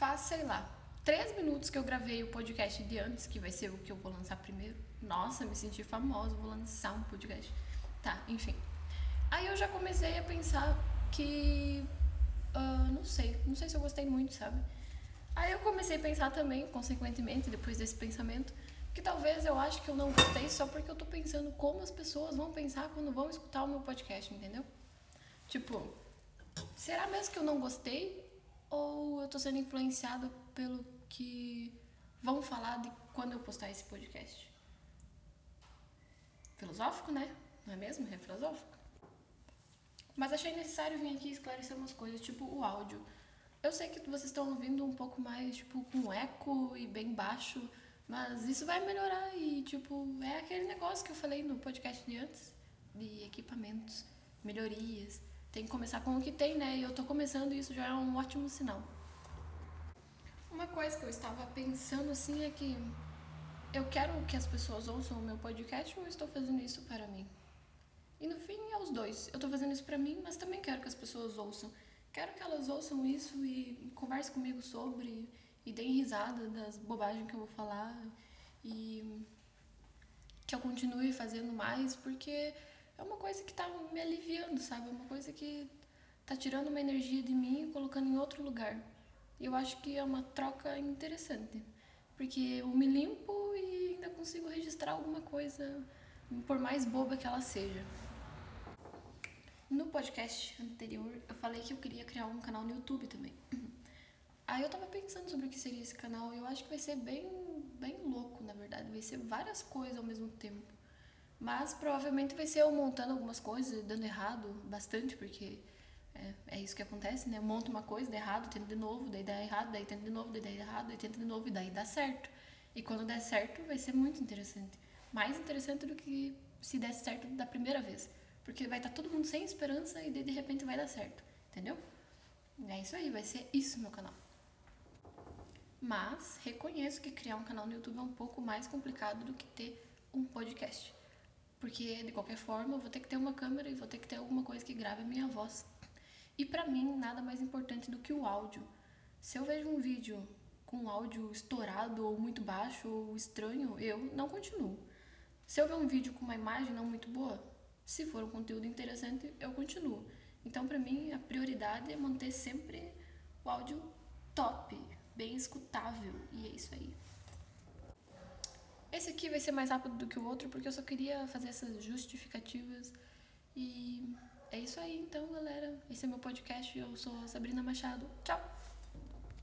faz, sei lá, três minutos que eu gravei o podcast de antes, que vai ser o que eu vou lançar primeiro. Nossa, me senti famosa, vou lançar um podcast. Tá, enfim. Aí eu já comecei a pensar que. Uh, não sei, não sei se eu gostei muito, sabe? Aí eu comecei a pensar também, consequentemente, depois desse pensamento, que talvez eu acho que eu não gostei só porque eu tô pensando como as pessoas vão pensar quando vão escutar o meu podcast, entendeu? Tipo, será mesmo que eu não gostei? Ou eu tô sendo influenciada pelo que vão falar de quando eu postar esse podcast? Filosófico, né? Não é mesmo? É filosófico. Mas achei necessário vir aqui esclarecer umas coisas, tipo o áudio. Eu sei que vocês estão ouvindo um pouco mais, tipo, com eco e bem baixo, mas isso vai melhorar e, tipo, é aquele negócio que eu falei no podcast de antes, de equipamentos, melhorias. Tem que começar com o que tem, né? E eu tô começando e isso já é um ótimo sinal. Uma coisa que eu estava pensando assim é que eu quero que as pessoas ouçam o meu podcast ou estou fazendo isso para mim? E no fim é os dois. Eu estou fazendo isso para mim, mas também quero que as pessoas ouçam. Quero que elas ouçam isso e conversem comigo sobre e deem risada das bobagens que eu vou falar e que eu continue fazendo mais, porque é uma coisa que tá me aliviando, sabe? É uma coisa que tá tirando uma energia de mim e colocando em outro lugar. E eu acho que é uma troca interessante, porque eu me limpo e ainda consigo registrar alguma coisa, por mais boba que ela seja. No podcast anterior, eu falei que eu queria criar um canal no YouTube também. Aí eu tava pensando sobre o que seria esse canal e eu acho que vai ser bem, bem louco, na verdade. Vai ser várias coisas ao mesmo tempo. Mas provavelmente vai ser eu montando algumas coisas, dando errado bastante, porque é, é isso que acontece, né? Eu monto uma coisa, dá errado, tento de novo, daí dá errado, daí tento de novo, daí dá errado, daí tento de novo e daí dá certo. E quando der certo, vai ser muito interessante. Mais interessante do que se desse certo da primeira vez. Porque vai estar tá todo mundo sem esperança e daí de repente vai dar certo. Entendeu? É isso aí, vai ser isso meu canal. Mas reconheço que criar um canal no YouTube é um pouco mais complicado do que ter um podcast. Porque de qualquer forma eu vou ter que ter uma câmera e vou ter que ter alguma coisa que grave a minha voz. E para mim nada mais importante do que o áudio. Se eu vejo um vídeo com áudio estourado ou muito baixo ou estranho, eu não continuo. Se eu ver um vídeo com uma imagem não muito boa, se for um conteúdo interessante, eu continuo. Então, para mim, a prioridade é manter sempre o áudio top, bem escutável, e é isso aí. Esse aqui vai ser mais rápido do que o outro, porque eu só queria fazer essas justificativas. E é isso aí, então, galera. Esse é meu podcast. Eu sou Sabrina Machado. Tchau!